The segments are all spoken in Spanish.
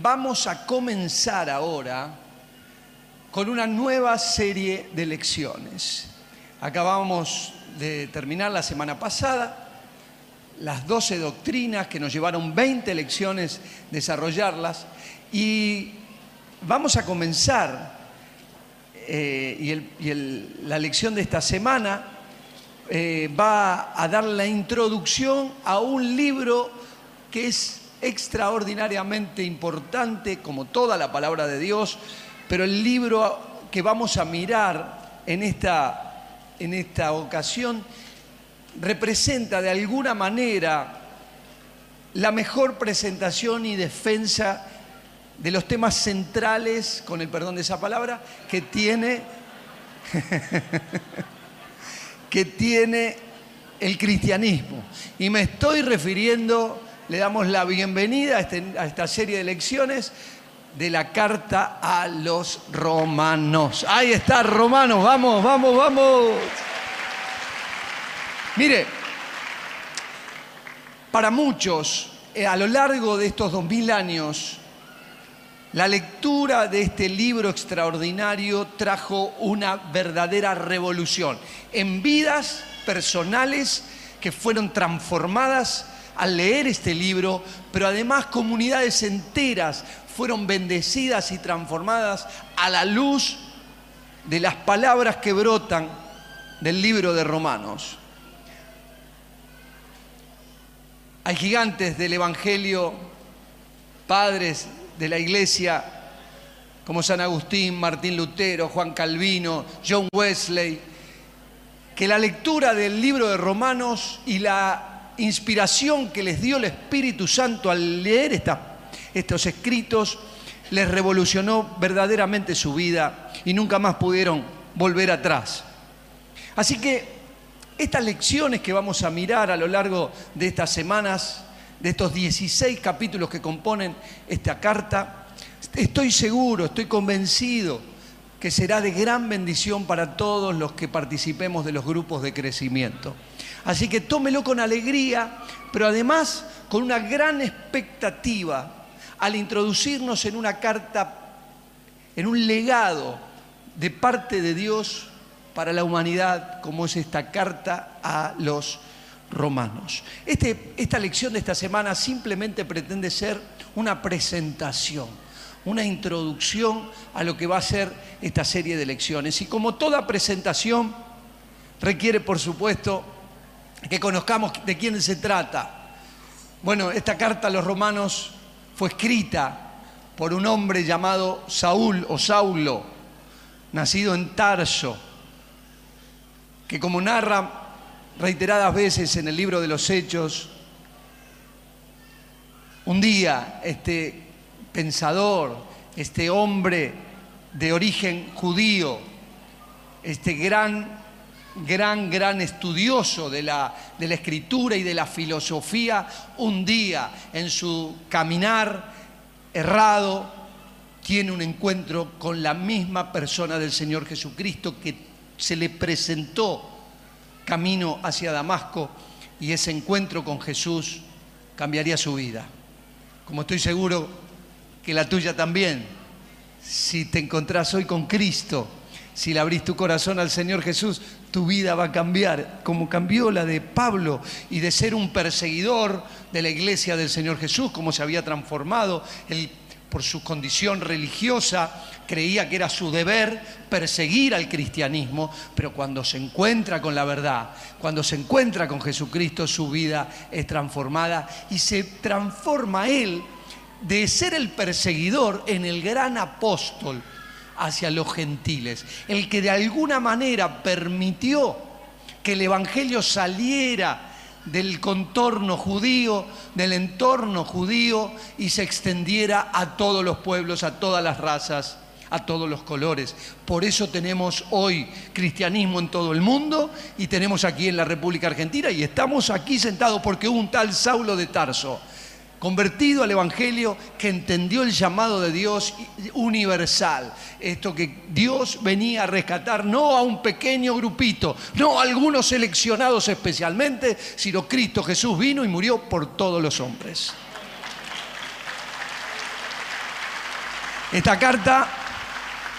Vamos a comenzar ahora con una nueva serie de lecciones. Acabamos de terminar la semana pasada las 12 doctrinas que nos llevaron 20 lecciones desarrollarlas y vamos a comenzar eh, y, la lección de esta semana eh, va a dar la introducción a un libro que es extraordinariamente importante, como toda la palabra de Dios, pero el libro que vamos a mirar en esta, en esta ocasión representa de alguna manera la mejor presentación y defensa de los temas centrales, con el perdón de esa palabra, que tiene que tiene el cristianismo. Y me estoy refiriendo, le damos la bienvenida a, este- a esta serie de lecciones de la carta a los romanos. Ahí está, romanos, vamos, vamos, vamos. Mire, para muchos, eh, a lo largo de estos dos mil años, la lectura de este libro extraordinario trajo una verdadera revolución en vidas personales que fueron transformadas al leer este libro, pero además comunidades enteras fueron bendecidas y transformadas a la luz de las palabras que brotan del libro de Romanos. Hay gigantes del Evangelio, padres de la iglesia, como San Agustín, Martín Lutero, Juan Calvino, John Wesley, que la lectura del libro de Romanos y la inspiración que les dio el Espíritu Santo al leer esta- estos escritos les revolucionó verdaderamente su vida y nunca más pudieron volver atrás. Así que estas lecciones que vamos a mirar a lo largo de estas semanas, de estos 16 capítulos que componen esta carta, estoy seguro, estoy convencido que será de gran bendición para todos los que participemos de los grupos de crecimiento. Así que tómelo con alegría, pero además con una gran expectativa al introducirnos en una carta en un legado de parte de Dios para la humanidad, como es esta carta a los romanos. Este- esta lección de esta semana simplemente pretende ser una presentación, una introducción a lo que va a ser esta serie de lecciones. Y como toda presentación, requiere, por supuesto, que conozcamos de quién se trata. Bueno, esta carta a los romanos fue escrita por un hombre llamado Saúl o Saulo, nacido en Tarso, que como narra reiteradas veces en el libro de los Hechos, un día este pensador, este hombre de origen judío, este gran, gran, gran estudioso de la, de la escritura y de la filosofía, un día en su caminar errado, tiene un encuentro con la misma persona del Señor Jesucristo que se le presentó camino hacia Damasco y ese encuentro con Jesús cambiaría su vida. Como estoy seguro que la tuya también. Si te encontrás hoy con Cristo, si le abrís tu corazón al Señor Jesús, tu vida va a cambiar, como cambió la de Pablo y de ser un perseguidor de la iglesia del Señor Jesús, como se había transformado. Él, por su condición religiosa, creía que era su deber perseguir al cristianismo, pero cuando se encuentra con la verdad, cuando se encuentra con Jesucristo, su vida es transformada y se transforma él de ser el perseguidor en el gran apóstol hacia los gentiles, el que de alguna manera permitió que el Evangelio saliera del contorno judío, del entorno judío y se extendiera a todos los pueblos, a todas las razas, a todos los colores. Por eso tenemos hoy cristianismo en todo el mundo y tenemos aquí en la República Argentina y estamos aquí sentados porque un tal Saulo de Tarso convertido al Evangelio, que entendió el llamado de Dios universal. Esto que Dios venía a rescatar no a un pequeño grupito, no a algunos seleccionados especialmente, sino Cristo Jesús vino y murió por todos los hombres. Esta carta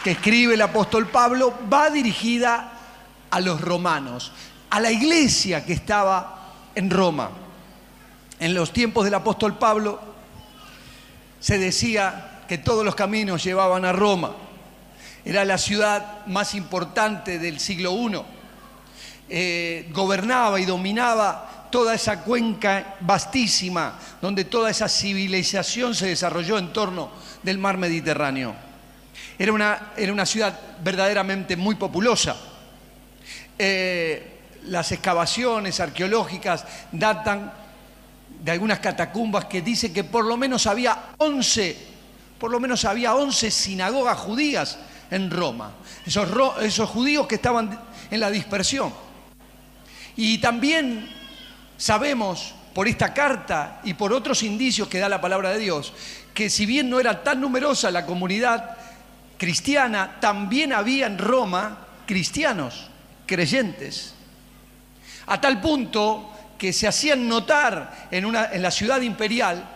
que escribe el apóstol Pablo va dirigida a los romanos, a la iglesia que estaba en Roma. En los tiempos del apóstol Pablo se decía que todos los caminos llevaban a Roma. Era la ciudad más importante del siglo I. Eh, gobernaba y dominaba toda esa cuenca vastísima donde toda esa civilización se desarrolló en torno del mar Mediterráneo. Era una, era una ciudad verdaderamente muy populosa. Eh, las excavaciones arqueológicas datan de algunas catacumbas que dicen que por lo menos había 11, por lo menos había 11 sinagogas judías en Roma. Esos, esos judíos que estaban en la dispersión. Y también sabemos por esta carta y por otros indicios que da la palabra de Dios, que si bien no era tan numerosa la comunidad cristiana, también había en Roma cristianos, creyentes. A tal punto que se hacían notar en, una, en la ciudad imperial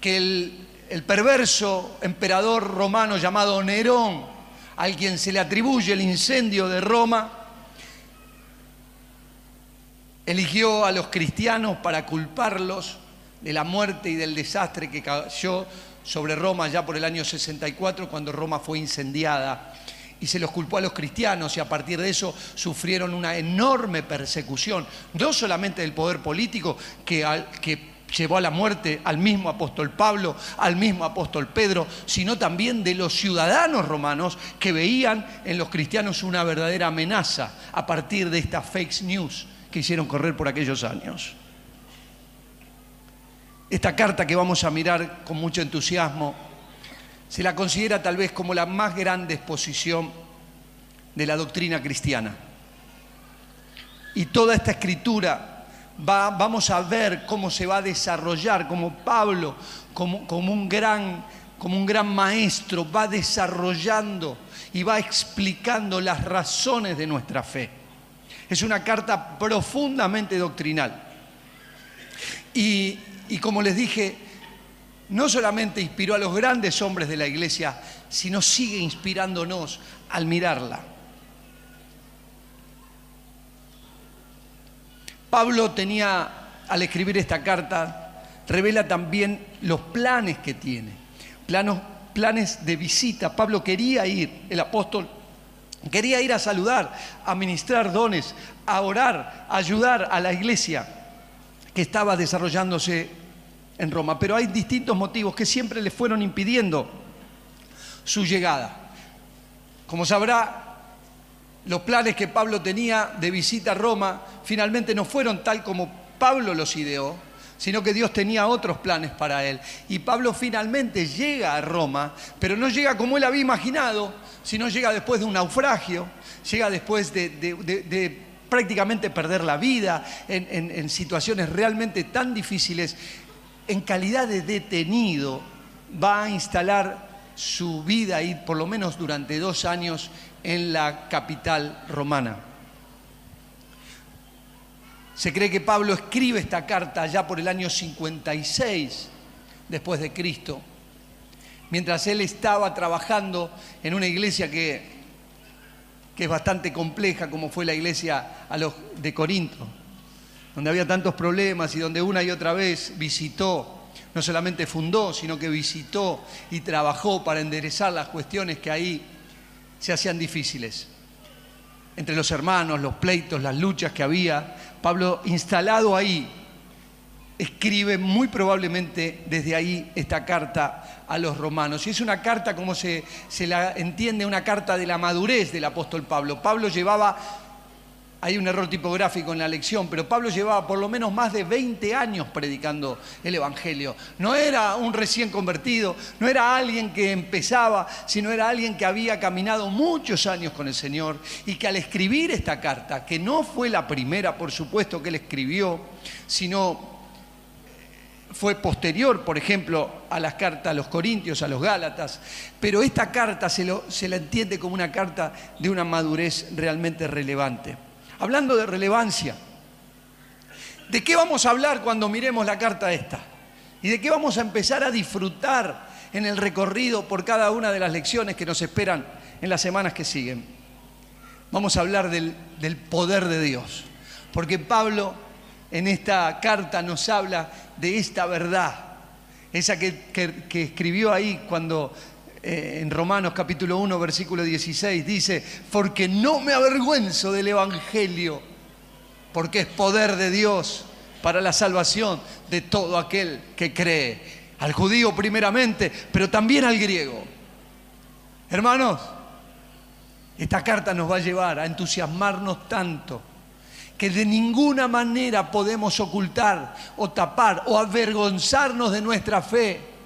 que el, el perverso emperador romano llamado Nerón, al quien se le atribuye el incendio de Roma, eligió a los cristianos para culparlos de la muerte y del desastre que cayó sobre Roma ya por el año 64, cuando Roma fue incendiada. Y se los culpó a los cristianos y a partir de eso sufrieron una enorme persecución, no solamente del poder político que, que llevó a la muerte al mismo apóstol Pablo, al mismo apóstol Pedro, sino también de los ciudadanos romanos que veían en los cristianos una verdadera amenaza a partir de esta fake news que hicieron correr por aquellos años. Esta carta que vamos a mirar con mucho entusiasmo se la considera tal vez como la más grande exposición de la doctrina cristiana. Y toda esta escritura va, vamos a ver cómo se va a desarrollar, como Pablo, como, un gran, como un gran maestro, va desarrollando y va explicando las razones de nuestra fe. Es una carta profundamente doctrinal. Y, como les dije, no solamente inspiró a los grandes hombres de la iglesia, sino sigue inspirándonos al mirarla. Pablo tenía, al escribir esta carta, revela también los planes que tiene, planos, planes de visita. Pablo quería ir, el apóstol Quería ir a saludar, a ministrar dones, a orar, a ayudar a la iglesia que estaba desarrollándose en Roma. Pero hay distintos motivos que siempre le fueron impidiendo su llegada. Como sabrá, los planes que Pablo tenía de visita a Roma finalmente no fueron tal como Pablo los ideó, sino que Dios tenía otros planes para él. Y Pablo finalmente llega a Roma, pero no llega como él había imaginado, sino llega después de un naufragio, llega después de, prácticamente perder la vida en, situaciones realmente tan difíciles. En calidad de detenido va a instalar su vida y por lo menos durante dos años en la capital romana. Se cree que Pablo escribe esta carta ya por el año 56 después de Cristo, mientras él estaba trabajando en una iglesia que, que es bastante compleja, como fue la iglesia de Corinto, donde había tantos problemas y donde una y otra vez visitó, no solamente fundó, sino que visitó y trabajó para enderezar las cuestiones que ahí se hacían difíciles entre los hermanos, los pleitos, las luchas que había, Pablo instalado ahí, escribe muy probablemente desde ahí esta carta a los romanos. Y es una carta, como se, se la entiende, una carta de la madurez del apóstol Pablo. Pablo llevaba hay un error tipográfico en la lección, pero Pablo llevaba por lo menos más de 20 años predicando el Evangelio. No era un recién convertido, no era alguien que empezaba, sino era alguien que había caminado muchos años con el Señor y que al escribir esta carta, que no fue la primera, por supuesto, que él escribió, sino fue posterior, por ejemplo, a las cartas a los Corintios, a los Gálatas, pero esta carta se, se la entiende como una carta de una madurez realmente relevante. Hablando de relevancia, ¿de qué vamos a hablar cuando miremos la carta esta? ¿Y de qué vamos a empezar a disfrutar en el recorrido por cada una de las lecciones que nos esperan en las semanas que siguen. Vamos a hablar del, poder de Dios, porque Pablo en esta carta nos habla de esta verdad, esa que, escribió ahí cuando eh, en Romanos capítulo 1, versículo 16, dice, porque no me avergüenzo del Evangelio, porque es poder de Dios para la salvación de todo aquel que cree, al judío primeramente, pero también al griego. Hermanos, esta carta nos va a llevar a entusiasmarnos tanto que de ninguna manera podemos ocultar o tapar o avergonzarnos de nuestra fe.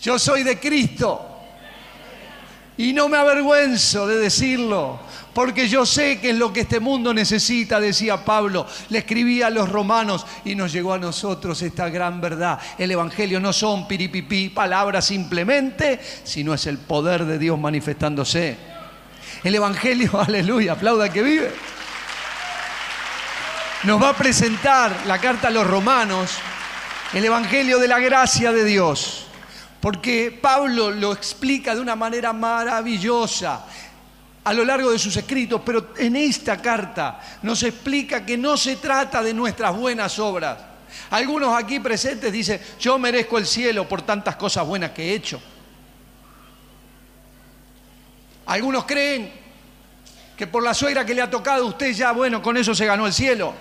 Yo soy de Cristo y no me avergüenzo de decirlo, porque yo sé que es lo que este mundo necesita, decía Pablo. Le escribía a los romanos y nos llegó a nosotros esta gran verdad. El Evangelio no son piripipí, palabras simplemente, sino es el poder de Dios manifestándose. El Evangelio, aleluya, aplauda que vive. Nos va a presentar la carta a los romanos, el Evangelio de la gracia de Dios porque Pablo lo explica de una manera maravillosa a lo largo de sus escritos, pero en esta carta nos explica que no se trata de nuestras buenas obras. Algunos aquí presentes dicen, yo merezco el cielo por tantas cosas buenas que he hecho. Algunos creen que por la suegra que le ha tocado usted ya, bueno, con eso se ganó el cielo.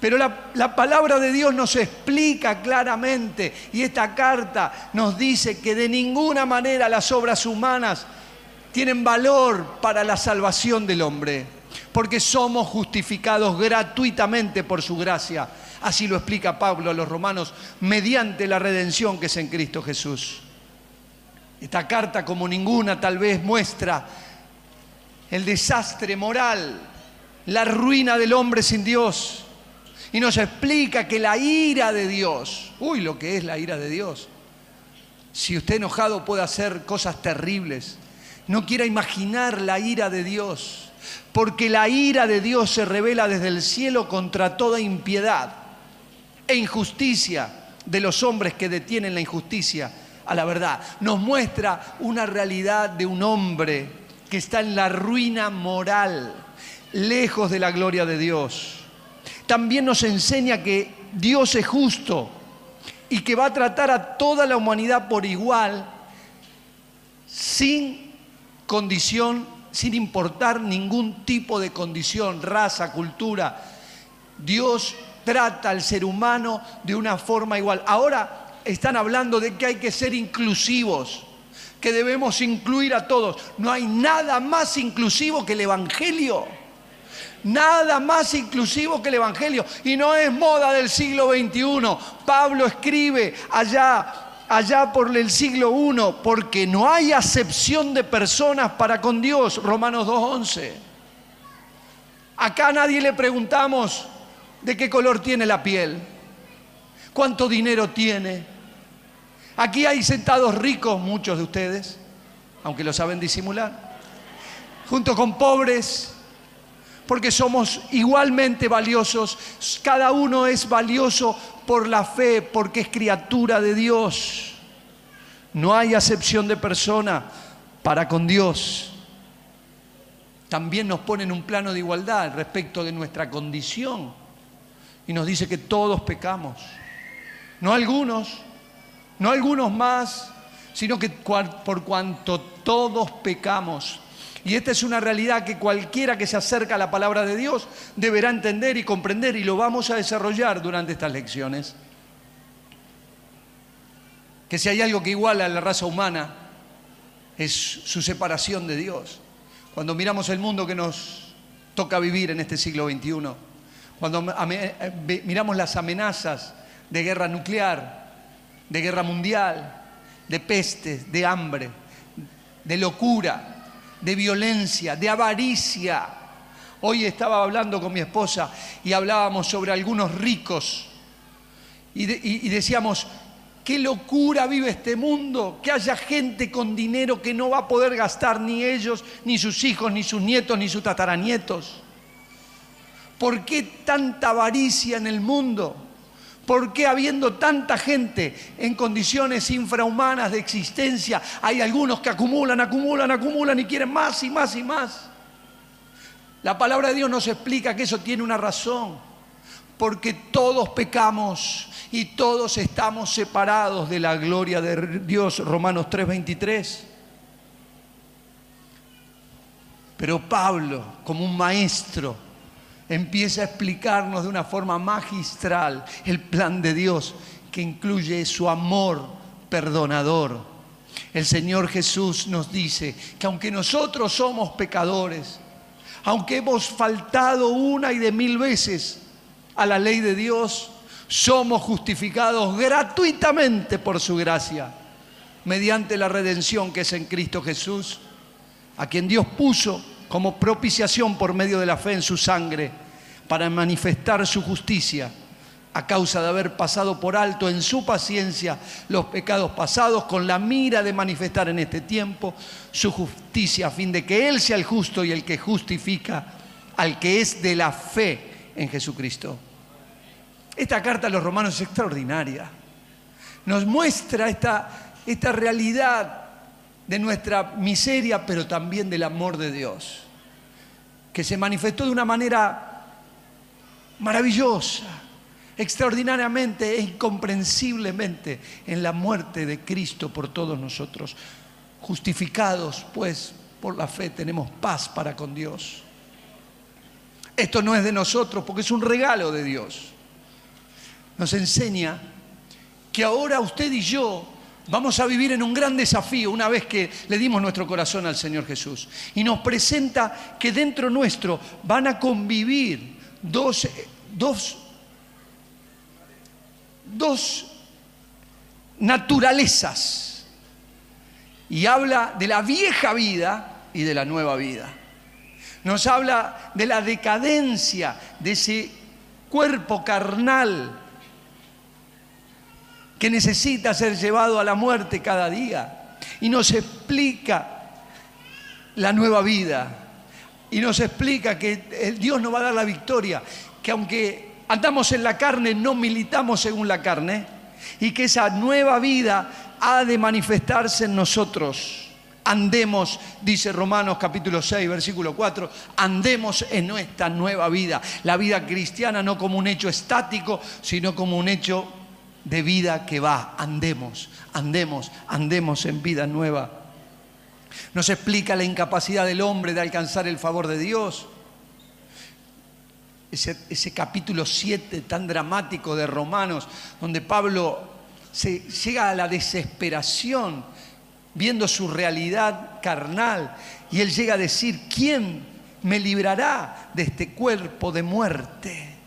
Pero la, palabra de Dios nos explica claramente y esta carta nos dice que de ninguna manera las obras humanas tienen valor para la salvación del hombre, porque somos justificados gratuitamente por su gracia. Así lo explica Pablo a los romanos, mediante la redención que es en Cristo Jesús. Esta carta, como ninguna, tal vez muestra el desastre moral, la ruina del hombre sin Dios y nos explica que la ira de Dios, uy, lo que es la ira de Dios. Si usted enojado puede hacer cosas terribles, no quiera imaginar la ira de Dios, porque la ira de Dios se revela desde el cielo contra toda impiedad e injusticia de los hombres que detienen la injusticia a la verdad. Nos muestra una realidad de un hombre que está en la ruina moral, lejos de la gloria de Dios también nos enseña que Dios es justo y que va a tratar a toda la humanidad por igual, sin condición, sin importar ningún tipo de condición, raza, cultura. Dios trata al ser humano de una forma igual. Ahora están hablando de que hay que ser inclusivos, que debemos incluir a todos. No hay nada más inclusivo que el Evangelio. Nada más inclusivo que el Evangelio. Y no es moda del siglo XXI. Pablo escribe allá, allá por el siglo I, porque no hay acepción de personas para con Dios. Romanos 2.11. Acá nadie le preguntamos de qué color tiene la piel, cuánto dinero tiene. Aquí hay sentados ricos, muchos de ustedes, aunque lo saben disimular, junto con pobres porque somos igualmente valiosos. Cada uno es valioso por la fe, porque es criatura de Dios. No hay acepción de persona para con Dios. También nos pone en un plano de igualdad respecto de nuestra condición y nos dice que todos pecamos. No algunos, no algunos más, sino que por cuanto todos pecamos, y esta es una realidad que cualquiera que se acerca a la palabra de Dios deberá entender y comprender y lo vamos a desarrollar durante estas lecciones. Que si hay algo que iguala a la raza humana es su separación de Dios. Cuando miramos el mundo que nos toca vivir en este siglo XXI, cuando miramos las amenazas de guerra nuclear, de guerra mundial, de pestes, de hambre, de locura, de violencia, de avaricia. Hoy estaba hablando con mi esposa y hablábamos sobre algunos ricos y, decíamos, qué locura vive este mundo, que haya gente con dinero que no va a poder gastar ni ellos, ni sus hijos, ni sus nietos, ni sus tataranietos. ¿Por qué tanta avaricia en el mundo? ¿Por qué habiendo tanta gente en condiciones infrahumanas de existencia, hay algunos que acumulan, acumulan, acumulan y quieren más y más y más? La palabra de Dios nos explica que eso tiene una razón, porque todos pecamos y todos estamos separados de la gloria de Dios, Romanos 3:23. Pero Pablo, como un maestro, empieza a explicarnos de una forma magistral el plan de Dios que incluye su amor perdonador. El Señor Jesús nos dice que aunque nosotros somos pecadores, aunque hemos faltado una y de mil veces a la ley de Dios, somos justificados gratuitamente por su gracia, mediante la redención que es en Cristo Jesús, a quien Dios puso como propiciación por medio de la fe en su sangre, para manifestar su justicia a causa de haber pasado por alto en su paciencia los pecados pasados, con la mira de manifestar en este tiempo su justicia, a fin de que Él sea el justo y el que justifica al que es de la fe en Jesucristo. Esta carta a los romanos es extraordinaria. Nos muestra esta, esta realidad de nuestra miseria, pero también del amor de Dios, que se manifestó de una manera maravillosa, extraordinariamente e incomprensiblemente en la muerte de Cristo por todos nosotros. Justificados, pues, por la fe tenemos paz para con Dios. Esto no es de nosotros porque es un regalo de Dios. Nos enseña que ahora usted y yo vamos a vivir en un gran desafío una vez que le dimos nuestro corazón al Señor Jesús. Y nos presenta que dentro nuestro van a convivir dos, dos, dos naturalezas. Y habla de la vieja vida y de la nueva vida. Nos habla de la decadencia de ese cuerpo carnal que necesita ser llevado a la muerte cada día. Y nos explica la nueva vida. Y nos explica que Dios nos va a dar la victoria. Que aunque andamos en la carne, no militamos según la carne. Y que esa nueva vida ha de manifestarse en nosotros. Andemos, dice Romanos capítulo 6, versículo 4, andemos en nuestra nueva vida. La vida cristiana no como un hecho estático, sino como un hecho de vida que va. Andemos, andemos, andemos en vida nueva. Nos explica la incapacidad del hombre de alcanzar el favor de Dios. Ese, capítulo 7 tan dramático de Romanos, donde Pablo se, llega a la desesperación viendo su realidad carnal y él llega a decir, ¿quién me librará de este cuerpo de muerte?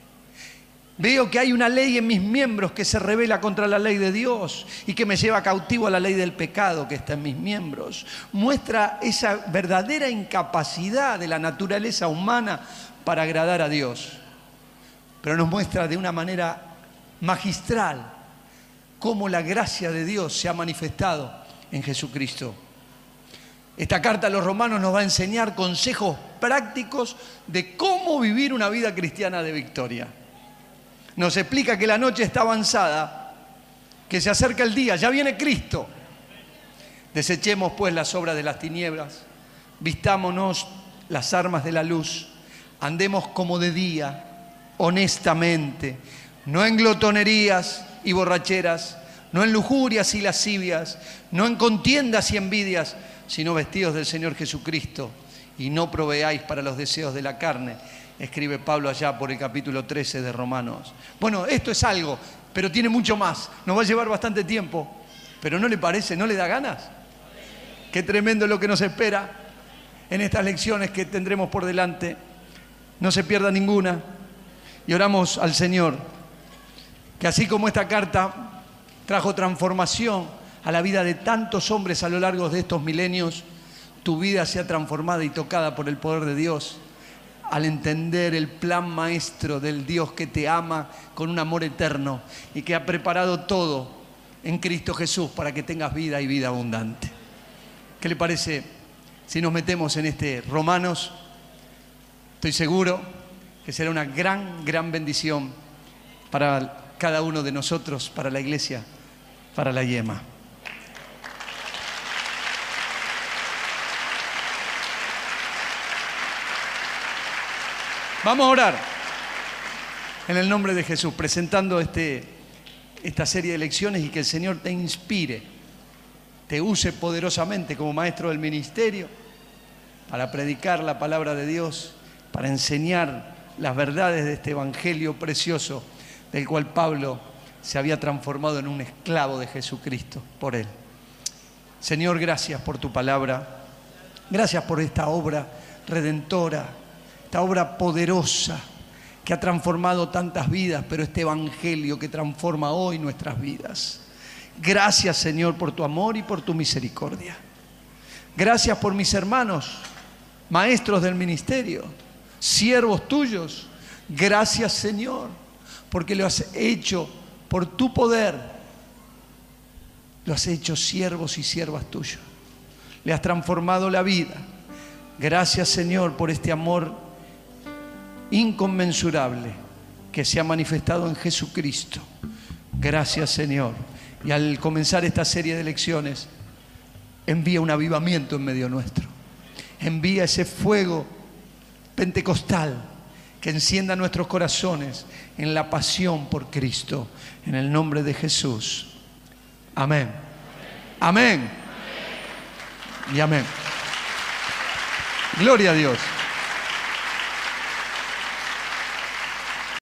Veo que hay una ley en mis miembros que se revela contra la ley de Dios y que me lleva cautivo a la ley del pecado que está en mis miembros. Muestra esa verdadera incapacidad de la naturaleza humana para agradar a Dios. Pero nos muestra de una manera magistral cómo la gracia de Dios se ha manifestado en Jesucristo. Esta carta a los romanos nos va a enseñar consejos prácticos de cómo vivir una vida cristiana de victoria nos explica que la noche está avanzada, que se acerca el día, ya viene Cristo. Desechemos pues las obras de las tinieblas, vistámonos las armas de la luz, andemos como de día, honestamente, no en glotonerías y borracheras, no en lujurias y lascivias, no en contiendas y envidias, sino vestidos del Señor Jesucristo, y no proveáis para los deseos de la carne escribe Pablo allá por el capítulo 13 de Romanos. Bueno, esto es algo, pero tiene mucho más. Nos va a llevar bastante tiempo, pero ¿no le parece? ¿No le da ganas? Qué tremendo lo que nos espera en estas lecciones que tendremos por delante. No se pierda ninguna. Y oramos al Señor, que así como esta carta trajo transformación a la vida de tantos hombres a lo largo de estos milenios, tu vida sea transformada y tocada por el poder de Dios al entender el plan maestro del Dios que te ama con un amor eterno y que ha preparado todo en Cristo Jesús para que tengas vida y vida abundante. ¿Qué le parece si nos metemos en este Romanos? Estoy seguro que será una gran, gran bendición para cada uno de nosotros, para la iglesia, para la yema. Vamos a orar en el nombre de Jesús, presentando este, esta serie de lecciones y que el Señor te inspire, te use poderosamente como maestro del ministerio para predicar la palabra de Dios, para enseñar las verdades de este evangelio precioso del cual Pablo se había transformado en un esclavo de Jesucristo por él. Señor, gracias por tu palabra, gracias por esta obra redentora, esta obra poderosa que ha transformado tantas vidas, pero este Evangelio que transforma hoy nuestras vidas. Gracias Señor por tu amor y por tu misericordia. Gracias por mis hermanos, maestros del ministerio, siervos tuyos. Gracias Señor, porque lo has hecho por tu poder. Lo has hecho siervos y siervas tuyos. Le has transformado la vida. Gracias Señor por este amor inconmensurable que se ha manifestado en Jesucristo. Gracias Señor. Y al comenzar esta serie de lecciones, envía un avivamiento en medio nuestro. Envía ese fuego pentecostal que encienda nuestros corazones en la pasión por Cristo. En el nombre de Jesús. Amén. Amén. Y amén. Gloria a Dios.